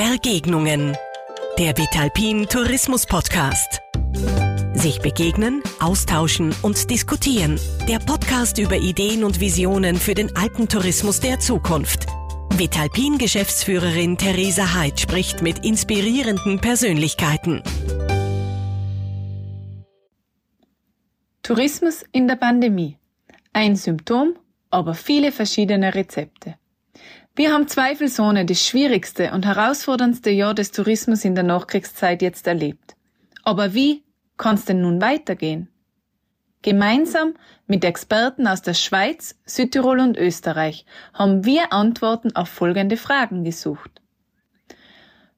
Begegnungen. Der Vitalpin Tourismus Podcast. Sich begegnen, austauschen und diskutieren. Der Podcast über Ideen und Visionen für den Alpentourismus der Zukunft. Vitalpin Geschäftsführerin Theresa Heid spricht mit inspirierenden Persönlichkeiten. Tourismus in der Pandemie. Ein Symptom, aber viele verschiedene Rezepte. Wir haben zweifelsohne das schwierigste und herausforderndste Jahr des Tourismus in der Nachkriegszeit jetzt erlebt. Aber wie kann es denn nun weitergehen? Gemeinsam mit Experten aus der Schweiz, Südtirol und Österreich haben wir Antworten auf folgende Fragen gesucht.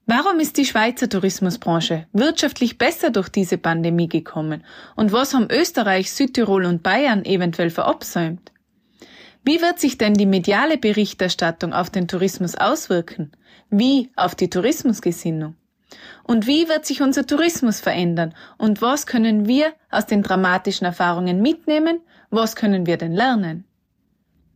Warum ist die Schweizer Tourismusbranche wirtschaftlich besser durch diese Pandemie gekommen und was haben Österreich, Südtirol und Bayern eventuell verabsäumt? Wie wird sich denn die mediale Berichterstattung auf den Tourismus auswirken? Wie auf die Tourismusgesinnung? Und wie wird sich unser Tourismus verändern? Und was können wir aus den dramatischen Erfahrungen mitnehmen? Was können wir denn lernen?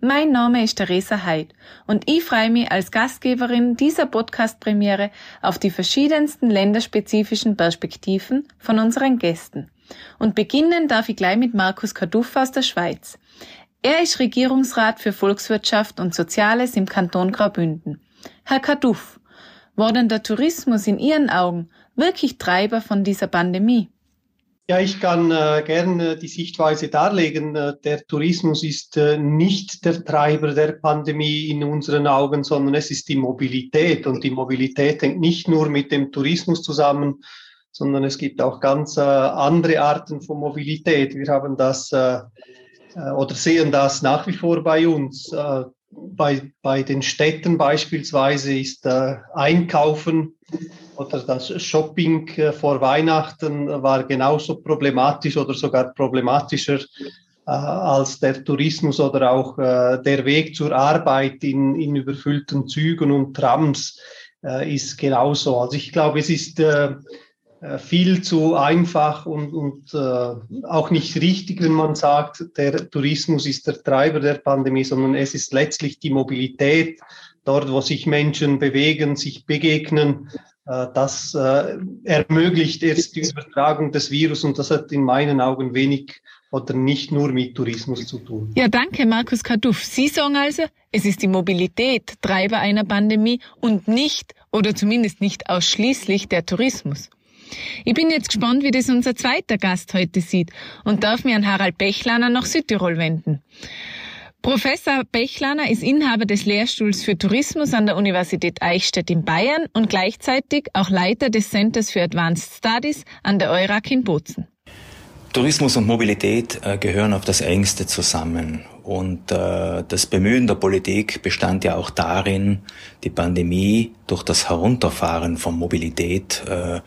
Mein Name ist Theresa Heid und ich freue mich als Gastgeberin dieser Podcast-Premiere auf die verschiedensten länderspezifischen Perspektiven von unseren Gästen. Und beginnen darf ich gleich mit Markus Kaduff aus der Schweiz. Er ist Regierungsrat für Volkswirtschaft und Soziales im Kanton Graubünden. Herr Kaduff, war denn der Tourismus in Ihren Augen wirklich Treiber von dieser Pandemie? Ja, ich kann äh, gerne die Sichtweise darlegen. Äh, der Tourismus ist äh, nicht der Treiber der Pandemie in unseren Augen, sondern es ist die Mobilität. Und die Mobilität hängt nicht nur mit dem Tourismus zusammen, sondern es gibt auch ganz äh, andere Arten von Mobilität. Wir haben das äh, äh, oder sehen das nach wie vor bei uns. Äh, bei, bei den Städten beispielsweise ist äh, Einkaufen oder das Shopping vor Weihnachten war genauso problematisch oder sogar problematischer als der Tourismus oder auch der Weg zur Arbeit in, in überfüllten Zügen und Trams ist genauso. Also ich glaube, es ist äh, viel zu einfach und, und äh, auch nicht richtig, wenn man sagt, der Tourismus ist der Treiber der Pandemie, sondern es ist letztlich die Mobilität, dort, wo sich Menschen bewegen, sich begegnen. Äh, das äh, ermöglicht erst die Übertragung des Virus und das hat in meinen Augen wenig oder nicht nur mit Tourismus zu tun. Ja, danke, Markus Kaduff. Sie sagen also, es ist die Mobilität Treiber einer Pandemie und nicht oder zumindest nicht ausschließlich der Tourismus. Ich bin jetzt gespannt, wie das unser zweiter Gast heute sieht und darf mir an Harald Bechlaner nach Südtirol wenden. Professor Bechlaner ist Inhaber des Lehrstuhls für Tourismus an der Universität Eichstätt in Bayern und gleichzeitig auch Leiter des Centers für Advanced Studies an der EURAC in Bozen. Tourismus und Mobilität äh, gehören auf das engste zusammen. Und äh, das Bemühen der Politik bestand ja auch darin, die Pandemie durch das Herunterfahren von Mobilität äh,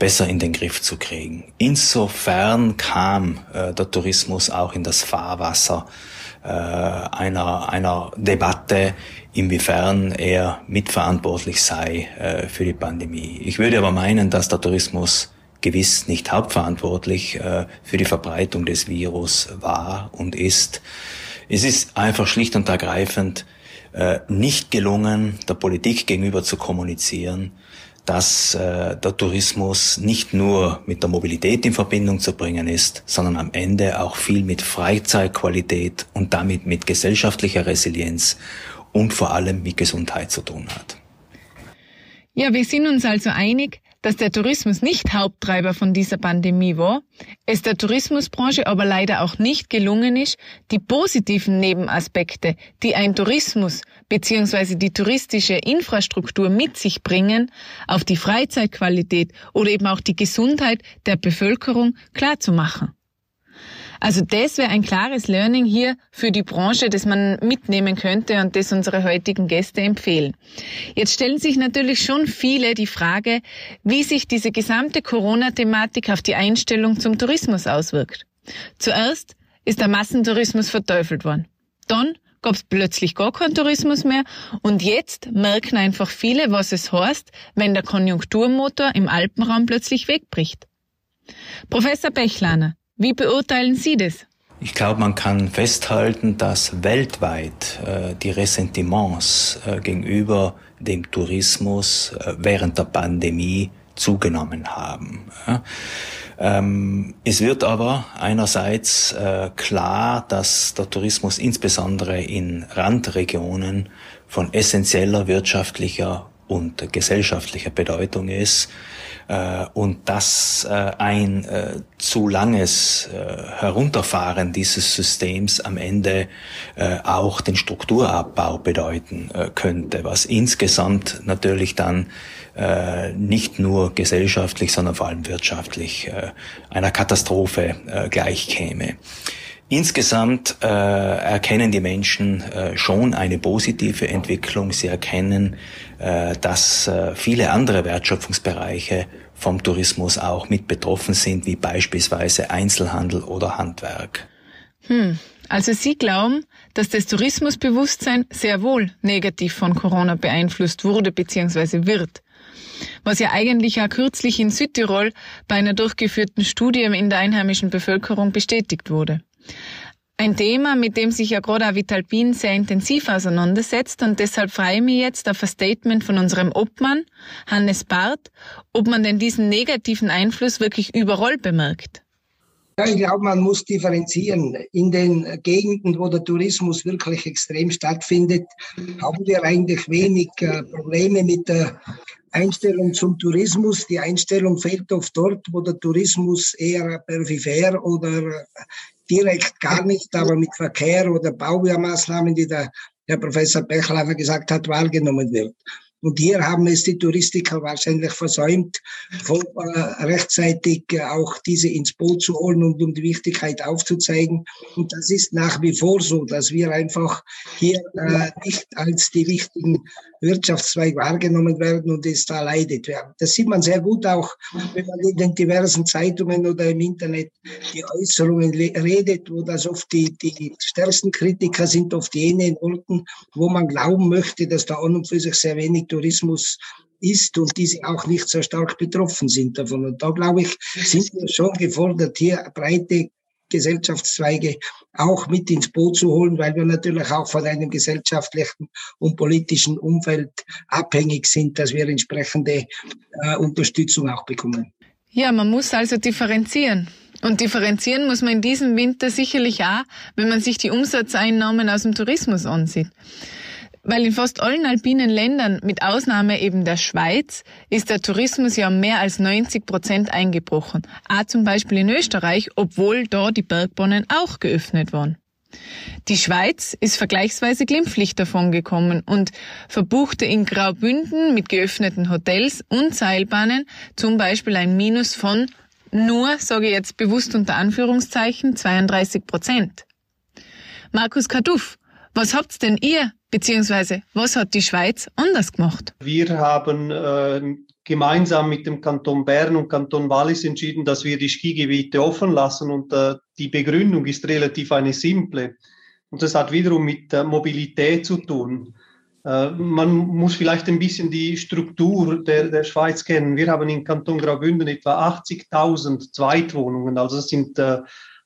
besser in den Griff zu kriegen. Insofern kam äh, der Tourismus auch in das Fahrwasser äh, einer, einer Debatte, inwiefern er mitverantwortlich sei äh, für die Pandemie. Ich würde aber meinen, dass der Tourismus gewiss nicht hauptverantwortlich äh, für die Verbreitung des Virus war und ist. Es ist einfach schlicht und ergreifend äh, nicht gelungen, der Politik gegenüber zu kommunizieren, dass äh, der Tourismus nicht nur mit der Mobilität in Verbindung zu bringen ist, sondern am Ende auch viel mit Freizeitqualität und damit mit gesellschaftlicher Resilienz und vor allem mit Gesundheit zu tun hat. Ja, wir sind uns also einig, dass der Tourismus nicht Haupttreiber von dieser Pandemie war, es der Tourismusbranche aber leider auch nicht gelungen ist, die positiven Nebenaspekte, die ein Tourismus bzw. die touristische Infrastruktur mit sich bringen, auf die Freizeitqualität oder eben auch die Gesundheit der Bevölkerung klarzumachen. Also das wäre ein klares Learning hier für die Branche, das man mitnehmen könnte und das unsere heutigen Gäste empfehlen. Jetzt stellen sich natürlich schon viele die Frage, wie sich diese gesamte Corona-Thematik auf die Einstellung zum Tourismus auswirkt. Zuerst ist der Massentourismus verteufelt worden. Dann gab es plötzlich gar keinen Tourismus mehr und jetzt merken einfach viele, was es heißt, wenn der Konjunkturmotor im Alpenraum plötzlich wegbricht. Professor Bechlaner, wie beurteilen Sie das? Ich glaube, man kann festhalten, dass weltweit äh, die Ressentiments äh, gegenüber dem Tourismus äh, während der Pandemie zugenommen haben. Ja. Ähm, es wird aber einerseits äh, klar, dass der Tourismus insbesondere in Randregionen von essentieller wirtschaftlicher und gesellschaftlicher Bedeutung ist äh, und dass äh, ein äh, zu langes Herunterfahren dieses Systems am Ende auch den Strukturabbau bedeuten könnte, was insgesamt natürlich dann nicht nur gesellschaftlich, sondern vor allem wirtschaftlich einer Katastrophe gleichkäme. Insgesamt äh, erkennen die Menschen äh, schon eine positive Entwicklung. Sie erkennen, äh, dass äh, viele andere Wertschöpfungsbereiche vom Tourismus auch mit betroffen sind, wie beispielsweise Einzelhandel oder Handwerk. Hm. Also Sie glauben, dass das Tourismusbewusstsein sehr wohl negativ von Corona beeinflusst wurde bzw. wird. Was ja eigentlich auch kürzlich in Südtirol bei einer durchgeführten Studie in der einheimischen Bevölkerung bestätigt wurde. Ein Thema, mit dem sich ja gerade auch Vitalpin sehr intensiv auseinandersetzt und deshalb freue ich mich jetzt auf ein Statement von unserem Obmann, Hannes Barth, ob man denn diesen negativen Einfluss wirklich überall bemerkt. Ja, ich glaube, man muss differenzieren. In den Gegenden, wo der Tourismus wirklich extrem stattfindet, haben wir eigentlich wenig äh, Probleme mit der Einstellung zum Tourismus. Die Einstellung fehlt oft dort, wo der Tourismus eher peripher oder direkt gar nicht, aber mit Verkehr oder Bauwehrmaßnahmen, die der Herr Professor Bechlafer gesagt hat, wahrgenommen wird. Und hier haben es die Touristiker wahrscheinlich versäumt, äh, rechtzeitig äh, auch diese ins Boot zu holen und um die Wichtigkeit aufzuzeigen. Und das ist nach wie vor so, dass wir einfach hier äh, nicht als die wichtigen Wirtschaftszweig wahrgenommen werden und es da leidet werden. Das sieht man sehr gut auch, wenn man in den diversen Zeitungen oder im Internet die Äußerungen redet, wo das oft die, die stärksten Kritiker sind, oft jene in Orten, wo man glauben möchte, dass da an und für sich sehr wenig Tourismus ist und diese auch nicht so stark betroffen sind davon. Und da, glaube ich, sind wir schon gefordert, hier breite Gesellschaftszweige auch mit ins Boot zu holen, weil wir natürlich auch von einem gesellschaftlichen und politischen Umfeld abhängig sind, dass wir entsprechende äh, Unterstützung auch bekommen. Ja, man muss also differenzieren. Und differenzieren muss man in diesem Winter sicherlich auch, wenn man sich die Umsatzeinnahmen aus dem Tourismus ansieht. Weil in fast allen alpinen Ländern, mit Ausnahme eben der Schweiz, ist der Tourismus ja mehr als 90 Prozent eingebrochen. Auch zum Beispiel in Österreich, obwohl da die Bergbahnen auch geöffnet waren. Die Schweiz ist vergleichsweise glimpflich davon gekommen und verbuchte in Graubünden mit geöffneten Hotels und Seilbahnen zum Beispiel ein Minus von nur, sage ich jetzt bewusst unter Anführungszeichen, 32 Prozent. Markus Kaduff, was habt denn ihr Beziehungsweise, was hat die Schweiz anders gemacht? Wir haben äh, gemeinsam mit dem Kanton Bern und Kanton Wallis entschieden, dass wir die Skigebiete offen lassen und äh, die Begründung ist relativ eine simple. Und das hat wiederum mit äh, Mobilität zu tun. Äh, man muss vielleicht ein bisschen die Struktur der, der Schweiz kennen. Wir haben im Kanton Graubünden etwa 80.000 Zweitwohnungen. Also das sind äh,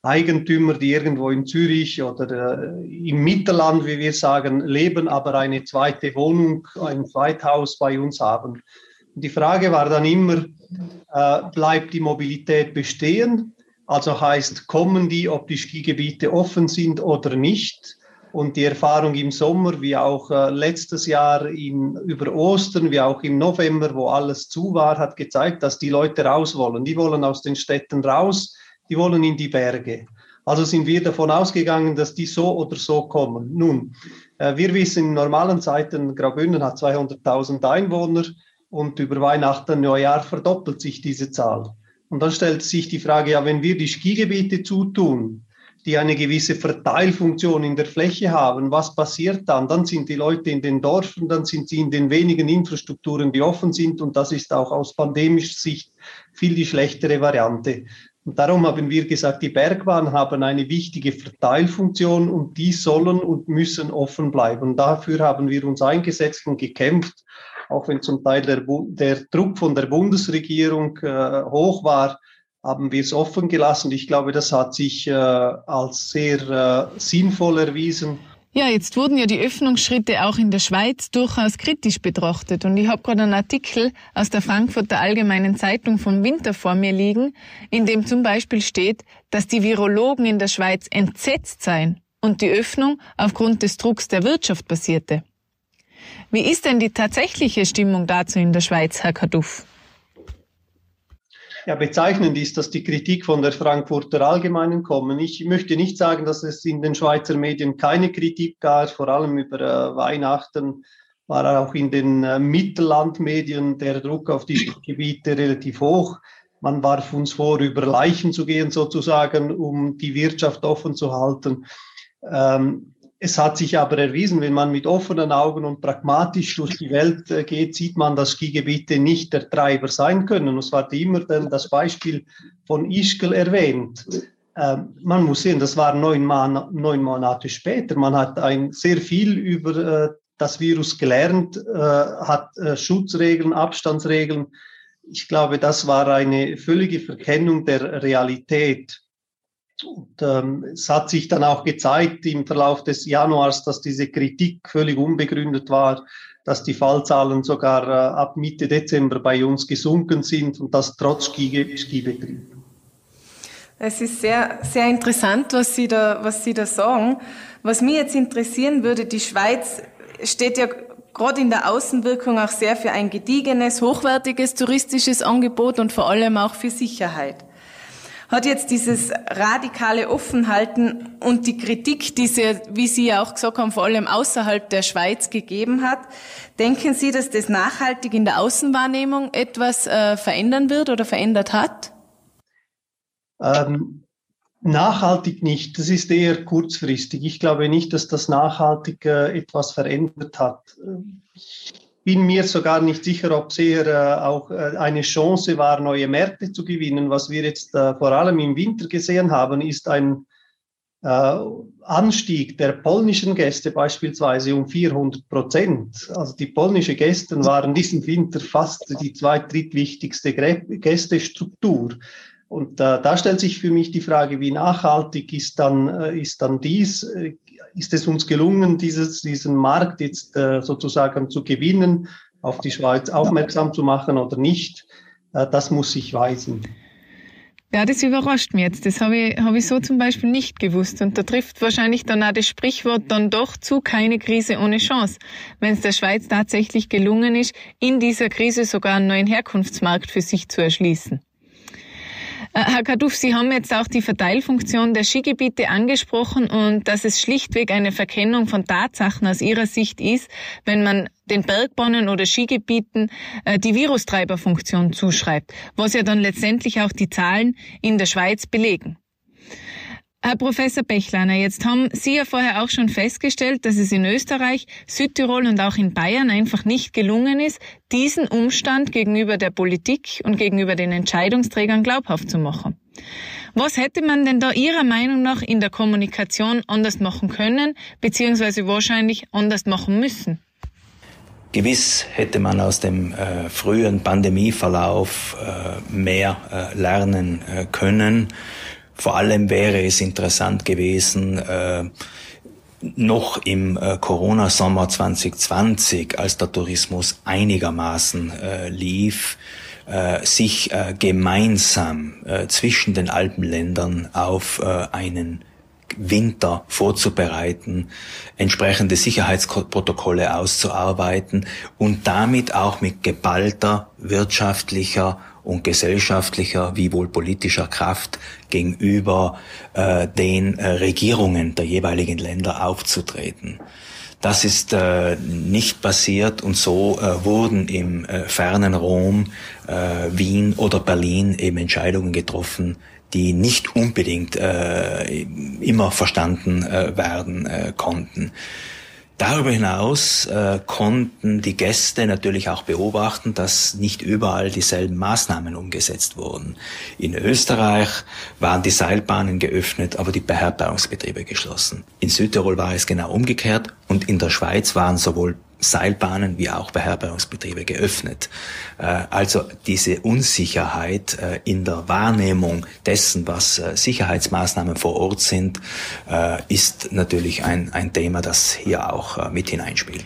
Eigentümer, die irgendwo in Zürich oder äh, im Mittelland, wie wir sagen, leben, aber eine zweite Wohnung, ein Zweithaus bei uns haben. Die Frage war dann immer, äh, bleibt die Mobilität bestehen? Also heißt, kommen die, ob die Skigebiete offen sind oder nicht? Und die Erfahrung im Sommer, wie auch äh, letztes Jahr in, über Ostern, wie auch im November, wo alles zu war, hat gezeigt, dass die Leute raus wollen. Die wollen aus den Städten raus die wollen in die Berge. Also sind wir davon ausgegangen, dass die so oder so kommen. Nun, äh, wir wissen, in normalen Zeiten, Graubünden hat 200.000 Einwohner und über Weihnachten, Neujahr verdoppelt sich diese Zahl. Und dann stellt sich die Frage, ja, wenn wir die Skigebiete zutun, die eine gewisse Verteilfunktion in der Fläche haben, was passiert dann? Dann sind die Leute in den Dörfern, dann sind sie in den wenigen Infrastrukturen, die offen sind und das ist auch aus pandemischer Sicht viel die schlechtere Variante. Und darum haben wir gesagt, die Bergbahnen haben eine wichtige Verteilfunktion und die sollen und müssen offen bleiben. Und dafür haben wir uns eingesetzt und gekämpft, auch wenn zum Teil der, der Druck von der Bundesregierung äh, hoch war, haben wir es offen gelassen. Ich glaube, das hat sich äh, als sehr äh, sinnvoll erwiesen. Ja, jetzt wurden ja die Öffnungsschritte auch in der Schweiz durchaus kritisch betrachtet. Und ich habe gerade einen Artikel aus der Frankfurter Allgemeinen Zeitung vom Winter vor mir liegen, in dem zum Beispiel steht, dass die Virologen in der Schweiz entsetzt seien und die Öffnung aufgrund des Drucks der Wirtschaft basierte. Wie ist denn die tatsächliche Stimmung dazu in der Schweiz, Herr Kaduff? Ja, bezeichnend ist, dass die Kritik von der Frankfurter Allgemeinen kommen. Ich möchte nicht sagen, dass es in den Schweizer Medien keine Kritik gab, vor allem über äh, Weihnachten war auch in den äh, Mittellandmedien der Druck auf die Gebiete relativ hoch. Man warf uns vor, über Leichen zu gehen sozusagen, um die Wirtschaft offen zu halten. Ähm, es hat sich aber erwiesen, wenn man mit offenen Augen und pragmatisch durch die Welt äh, geht, sieht man, dass Skigebiete nicht der Treiber sein können. Es war immer das Beispiel von Ischgl erwähnt. Ähm, man muss sehen, das war neun Monate später. Man hat ein sehr viel über äh, das Virus gelernt, äh, hat Schutzregeln, Abstandsregeln. Ich glaube, das war eine völlige Verkennung der Realität. Und ähm, es hat sich dann auch gezeigt im Verlauf des Januars, dass diese Kritik völlig unbegründet war, dass die Fallzahlen sogar äh, ab Mitte Dezember bei uns gesunken sind und das trotz Skibetrieb. Es ist sehr, sehr interessant, was Sie, da, was Sie da sagen. Was mich jetzt interessieren würde, die Schweiz steht ja gerade in der Außenwirkung auch sehr für ein gediegenes, hochwertiges touristisches Angebot und vor allem auch für Sicherheit hat jetzt dieses radikale Offenhalten und die Kritik, die Sie, wie Sie ja auch gesagt haben, vor allem außerhalb der Schweiz gegeben hat. Denken Sie, dass das nachhaltig in der Außenwahrnehmung etwas äh, verändern wird oder verändert hat? Ähm, nachhaltig nicht. Das ist eher kurzfristig. Ich glaube nicht, dass das nachhaltig äh, etwas verändert hat. Ich bin mir sogar nicht sicher, ob es eher äh, auch äh, eine Chance war, neue Märkte zu gewinnen. Was wir jetzt äh, vor allem im Winter gesehen haben, ist ein Anstieg der polnischen Gäste beispielsweise um 400 Prozent. Also die polnischen Gäste waren diesen Winter fast die zweit drittwichtigste Gästestruktur. Und äh, da stellt sich für mich die Frage, wie nachhaltig ist dann, äh, ist dann dies? Äh, ist es uns gelungen, dieses, diesen Markt jetzt äh, sozusagen zu gewinnen, auf die Schweiz aufmerksam zu machen oder nicht? Das muss sich weisen. Ja, das überrascht mich jetzt. Das habe ich, habe ich so zum Beispiel nicht gewusst. Und da trifft wahrscheinlich dann auch das Sprichwort dann doch zu, keine Krise ohne Chance. Wenn es der Schweiz tatsächlich gelungen ist, in dieser Krise sogar einen neuen Herkunftsmarkt für sich zu erschließen. Äh, Herr Kaduff, Sie haben jetzt auch die Verteilfunktion der Skigebiete angesprochen und dass es schlichtweg eine Verkennung von Tatsachen aus Ihrer Sicht ist, wenn man den Bergbahnen oder Skigebieten äh, die Virustreiberfunktion zuschreibt, was ja dann letztendlich auch die Zahlen in der Schweiz belegen. Herr Professor Bechlaner, jetzt haben Sie ja vorher auch schon festgestellt, dass es in Österreich, Südtirol und auch in Bayern einfach nicht gelungen ist, diesen Umstand gegenüber der Politik und gegenüber den Entscheidungsträgern glaubhaft zu machen. Was hätte man denn da Ihrer Meinung nach in der Kommunikation anders machen können, beziehungsweise wahrscheinlich anders machen müssen? Gewiss hätte man aus dem äh, frühen Pandemieverlauf äh, mehr äh, lernen äh, können. Vor allem wäre es interessant gewesen, äh, noch im äh, Corona-Sommer 2020, als der Tourismus einigermaßen äh, lief, sich gemeinsam zwischen den Alpenländern auf einen Winter vorzubereiten, entsprechende Sicherheitsprotokolle auszuarbeiten und damit auch mit geballter wirtschaftlicher und gesellschaftlicher wie wohl politischer Kraft gegenüber äh, den äh, Regierungen der jeweiligen Länder aufzutreten. Das ist äh, nicht passiert und so äh, wurden im äh, fernen Rom, äh, Wien oder Berlin eben Entscheidungen getroffen, die nicht unbedingt äh, immer verstanden äh, werden äh, konnten. Darüber hinaus äh, konnten die Gäste natürlich auch beobachten, dass nicht überall dieselben Maßnahmen umgesetzt wurden. In Österreich waren die Seilbahnen geöffnet, aber die Beherbergungsbetriebe geschlossen. In Südtirol war es genau umgekehrt und in der Schweiz waren sowohl Seilbahnen wie auch Beherbergungsbetriebe geöffnet. Äh, also diese Unsicherheit äh, in der Wahrnehmung dessen, was äh, Sicherheitsmaßnahmen vor Ort sind, ist natürlich ein, ein Thema, das hier auch mit hineinspielt.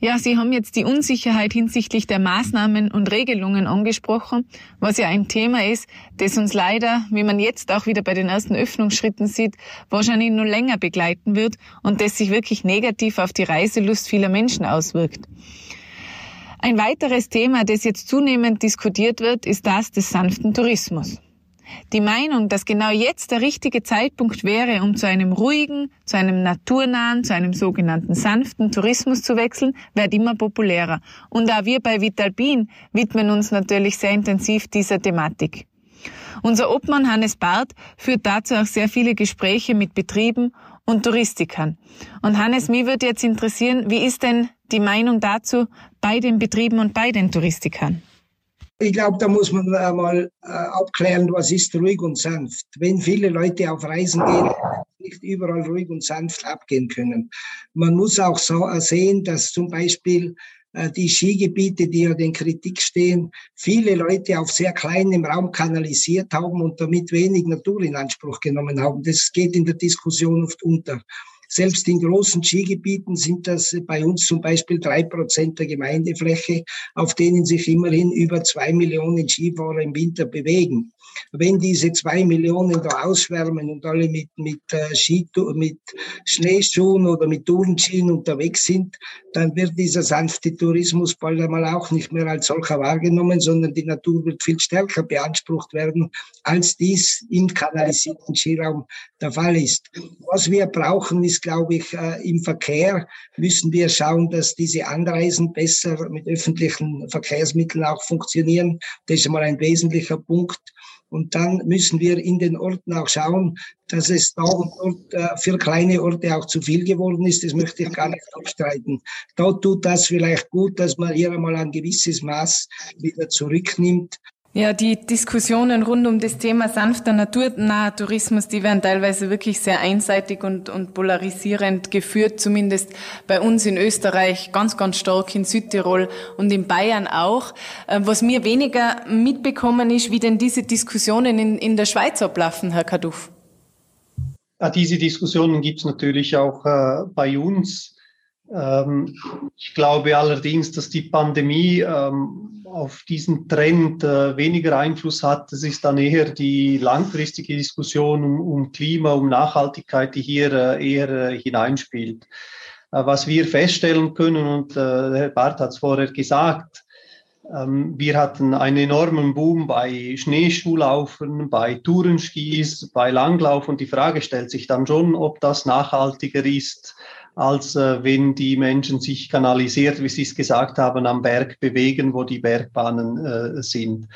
Ja, Sie haben jetzt die Unsicherheit hinsichtlich der Maßnahmen und Regelungen angesprochen, was ja ein Thema ist, das uns leider, wie man jetzt auch wieder bei den ersten Öffnungsschritten sieht, wahrscheinlich nur länger begleiten wird und das sich wirklich negativ auf die Reiselust vieler Menschen auswirkt. Ein weiteres Thema, das jetzt zunehmend diskutiert wird, ist das des sanften Tourismus. Die Meinung, dass genau jetzt der richtige Zeitpunkt wäre, um zu einem ruhigen, zu einem naturnahen, zu einem sogenannten sanften Tourismus zu wechseln, wird immer populärer. Und auch wir bei Vitalpin widmen uns natürlich sehr intensiv dieser Thematik. Unser Obmann Hannes Barth führt dazu auch sehr viele Gespräche mit Betrieben und Touristikern. Und Hannes, mich würde jetzt interessieren, wie ist denn die Meinung dazu bei den Betrieben und bei den Touristikern? Ich glaube, da muss man mal äh, abklären, was ist ruhig und sanft. Wenn viele Leute auf Reisen gehen, nicht überall ruhig und sanft abgehen können. Man muss auch so äh, sehen, dass zum Beispiel äh, die Skigebiete, die ja den Kritik stehen, viele Leute auf sehr kleinem Raum kanalisiert haben und damit wenig Natur in Anspruch genommen haben. Das geht in der Diskussion oft unter. Selbst in großen Skigebieten sind das bei uns zum Beispiel drei Prozent der Gemeindefläche, auf denen sich immerhin über zwei Millionen Skifahrer im Winter bewegen. Wenn diese zwei Millionen da ausschwärmen und alle mit, mit, äh, Skitour, mit Schneeschuhen oder mit Tourenskien unterwegs sind, dann wird dieser sanfte Tourismus bald einmal auch nicht mehr als solcher wahrgenommen, sondern die Natur wird viel stärker beansprucht werden, als dies im kanalisierten Skiraum der Fall ist. Was wir brauchen, ist, glaube ich, äh, im Verkehr müssen wir schauen, dass diese Anreisen besser mit öffentlichen Verkehrsmitteln auch funktionieren. Das ist einmal ein wesentlicher Punkt. Und dann müssen wir in den Orten auch schauen, dass es da und dort äh, für kleine Orte auch zu viel geworden ist. Das möchte ich gar nicht abstreiten. Da tut das vielleicht gut, dass man hier einmal ein gewisses Maß wieder zurücknimmt. Ja, die Diskussionen rund um das Thema sanfter naturnaher Tourismus, die werden teilweise wirklich sehr einseitig und, und polarisierend geführt, zumindest bei uns in Österreich ganz, ganz stark in Südtirol und in Bayern auch. Äh, was mir weniger mitbekommen ist, wie denn diese Diskussionen in, in der Schweiz ablaufen, Herr Kaduff. Ja, diese Diskussionen gibt es natürlich auch äh, bei uns. Ähm, ich glaube allerdings, dass die Pandemie ähm, auf diesen Trend äh, weniger Einfluss hat. Das ist dann eher die langfristige Diskussion um, um Klima, um Nachhaltigkeit, die hier äh, eher äh, hineinspielt. Was wir feststellen können, und Herr Barth hat es vorher gesagt, ähm, wir hatten einen enormen Boom bei Schneeschuhlaufen, bei Tourenskis, bei Langlauf und die Frage stellt sich dann schon, ob das nachhaltiger ist als äh, wenn die Menschen sich kanalisiert, wie Sie es gesagt haben, am Berg bewegen, wo die Bergbahnen äh, sind.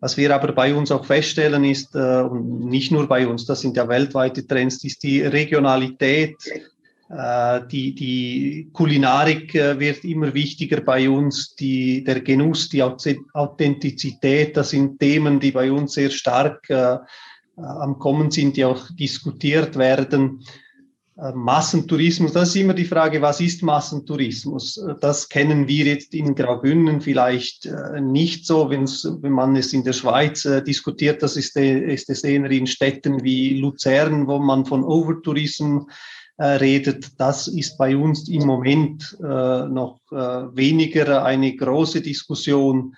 Was wir aber bei uns auch feststellen ist, äh, und nicht nur bei uns, das sind ja weltweite Trends, ist die Regionalität. Äh, die, die Kulinarik äh, wird immer wichtiger bei uns, die, der Genuss, die Authentizität, das sind Themen, die bei uns sehr stark äh, am Kommen sind, die auch diskutiert werden. Äh, Massentourismus, das ist immer die Frage, was ist Massentourismus? Äh, das kennen wir jetzt in Graubünden vielleicht äh, nicht so, wenn man es in der Schweiz diskutiert, das ist, ist es eher in Städten wie Luzern, wo man von Overtourism redet. Das ist bei uns im Moment noch weniger eine große Diskussion.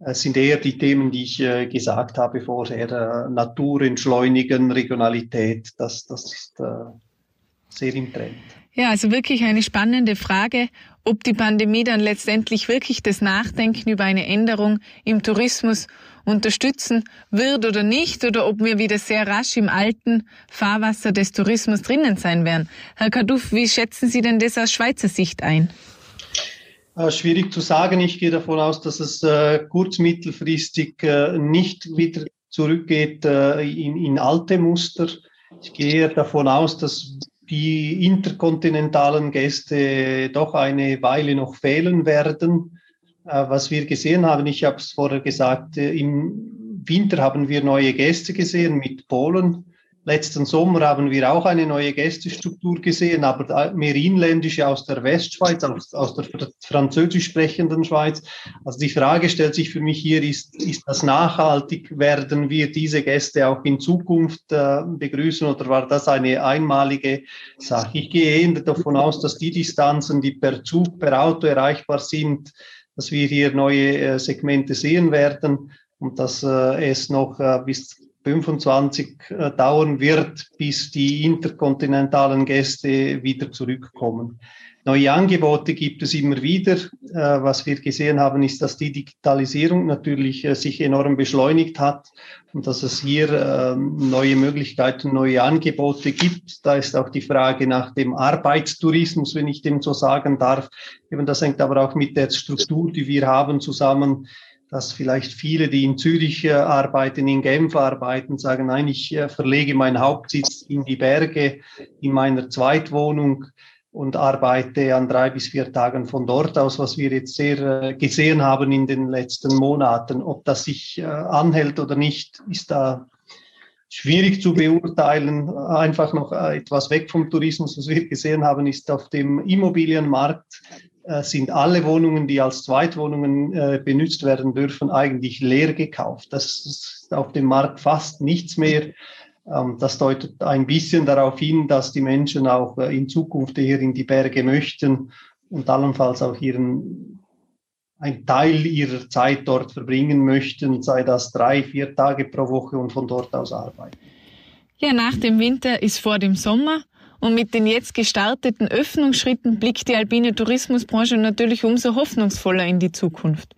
Es sind eher die Themen, die ich gesagt habe vorher, Natur entschleunigen, Regionalität, das, das ist sehr im Trend. Ja, also wirklich eine spannende Frage, ob die Pandemie dann letztendlich wirklich das Nachdenken über eine Änderung im Tourismus unterstützen wird oder nicht, oder ob wir wieder sehr rasch im alten Fahrwasser des Tourismus drinnen sein werden. Herr Kaduff, wie schätzen Sie denn das aus Schweizer Sicht ein? Äh, schwierig zu sagen. Ich gehe davon aus, dass es äh, kurz-, mittelfristig äh, nicht wieder zurückgeht in, in alte Muster. Ich gehe davon aus, dass die interkontinentalen Gäste doch eine Weile noch fehlen werden. Äh, was wir gesehen haben, ich habe es vorher gesagt, äh, im Winter haben wir neue Gäste gesehen mit Polen. Letzten Sommer haben wir auch eine neue Gästestruktur gesehen, aber mehr inländische aus der Westschweiz, aus, aus der französisch sprechenden Schweiz. Also die Frage stellt sich für mich hier, ist, ist das nachhaltig? Werden wir diese Gäste auch in Zukunft äh, begrüßen oder war das eine einmalige Sache? Ich gehe eher davon aus, dass die Distanzen, die per Zug, per Auto erreichbar sind, dass wir hier neue äh, Segmente sehen werden und dass äh, es noch äh, bis 25 äh, dauern wird, bis die interkontinentalen Gäste wieder zurückkommen. Neue Angebote gibt es immer wieder. Äh, was wir gesehen haben, ist, dass die Digitalisierung natürlich äh, sich enorm beschleunigt hat und dass es hier ähm, neue Möglichkeiten, neue Angebote gibt. Da ist auch die Frage nach dem Arbeitstourismus, wenn ich dem so sagen darf. Eben das hängt aber auch mit der Struktur, die wir haben, zusammen dass vielleicht viele, die in Zürich äh, arbeiten, in Genf arbeiten, sagen, nein, ich äh, verlege meinen Hauptsitz in die Berge, in meiner Zweitwohnung und arbeite an drei bis vier Tagen von dort aus, was wir jetzt sehr äh, gesehen haben in den letzten Monaten. Ob das sich anhält oder nicht, ist da schwierig zu beurteilen. Einfach noch etwas weg vom Tourismus, was wir gesehen haben, ist auf dem Immobilienmarkt sind alle Wohnungen, die als Zweitwohnungen äh, benutzt werden dürfen, eigentlich leer gekauft. Das ist auf dem Markt fast nichts mehr. Ähm, das deutet ein bisschen darauf hin, dass die Menschen auch äh, in Zukunft eher in die Berge möchten und allenfalls auch ihren ein Teil ihrer Zeit dort verbringen möchten, sei das drei, vier Tage pro Woche und von dort aus arbeiten. Ja, nach dem Winter ist vor dem Sommer. Und mit den jetzt gestarteten Öffnungsschritten blickt die alpine Tourismusbranche natürlich umso hoffnungsvoller in die Zukunft.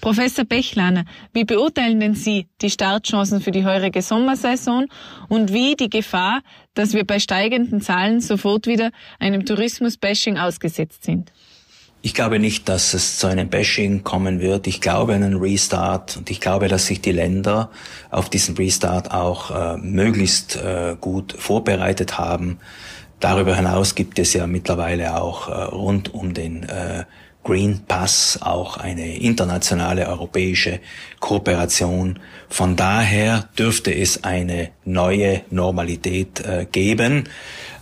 Professor Bechlaner, wie beurteilen denn Sie die Startchancen für die heurige Sommersaison und wie die Gefahr, dass wir bei steigenden Zahlen sofort wieder einem Tourismus-Bashing ausgesetzt sind? Ich glaube nicht, dass es zu einem Bashing kommen wird. Ich glaube an einen Restart und ich glaube, dass sich die Länder auf diesen Restart auch äh, möglichst äh, gut vorbereitet haben. Darüber hinaus gibt es ja mittlerweile auch äh, rund um den äh, Green Pass auch eine internationale europäische Kooperation. Von daher dürfte es eine neue Normalität äh, geben.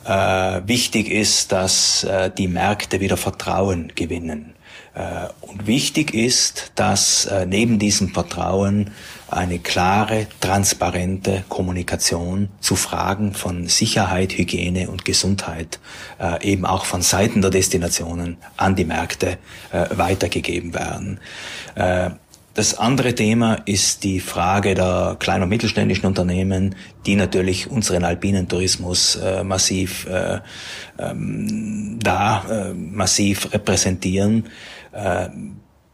Äh, wichtig ist, dass äh, die Märkte wieder Vertrauen gewinnen. Äh, und wichtig ist, dass neben diesem Vertrauen eine klare, transparente Kommunikation zu Fragen von Sicherheit, Hygiene und Gesundheit äh, eben auch von Seiten der Destinationen an die Märkte äh, weitergegeben werden. Äh, das andere Thema ist die Frage der kleinen und mittelständischen Unternehmen, die natürlich unseren alpinen Tourismus äh, massiv äh, ähm, da äh, massiv repräsentieren.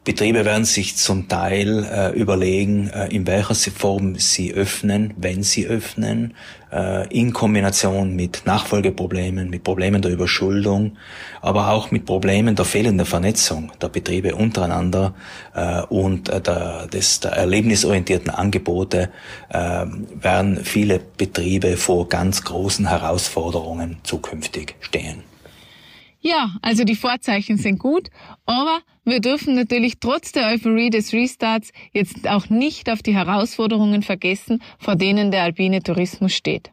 Betriebe werden sich zum Teil äh, überlegen, äh, in welcher Form sie öffnen, wenn sie öffnen, äh, in Kombination mit Nachfolgeproblemen, mit Problemen der Überschuldung, aber auch mit Problemen der fehlenden Vernetzung der Betriebe untereinander äh, und äh, der, des, der erlebnisorientierten Angebote äh, werden viele Betriebe vor ganz großen Herausforderungen zukünftig stehen. Ja, also die Vorzeichen sind gut, aber wir dürfen natürlich trotz der Euphorie des Restarts jetzt auch nicht auf die Herausforderungen vergessen, vor denen der alpine Tourismus steht.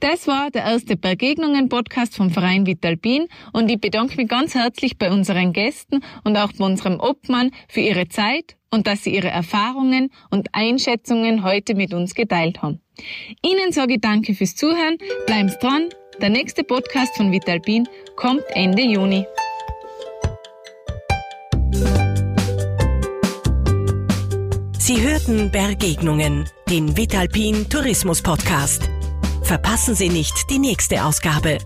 Das war der erste Begegnungen-Podcast vom Verein Vitalpin und ich bedanke mich ganz herzlich bei unseren Gästen und auch bei unserem Obmann für ihre Zeit und dass sie ihre Erfahrungen und Einschätzungen heute mit uns geteilt haben. Ihnen sage ich danke fürs Zuhören, bleiben dran der nächste Podcast von Vitalpin kommt Ende Juni. Sie hörten Begegnungen, den Vitalpin Tourismus Podcast. Verpassen Sie nicht die nächste Ausgabe.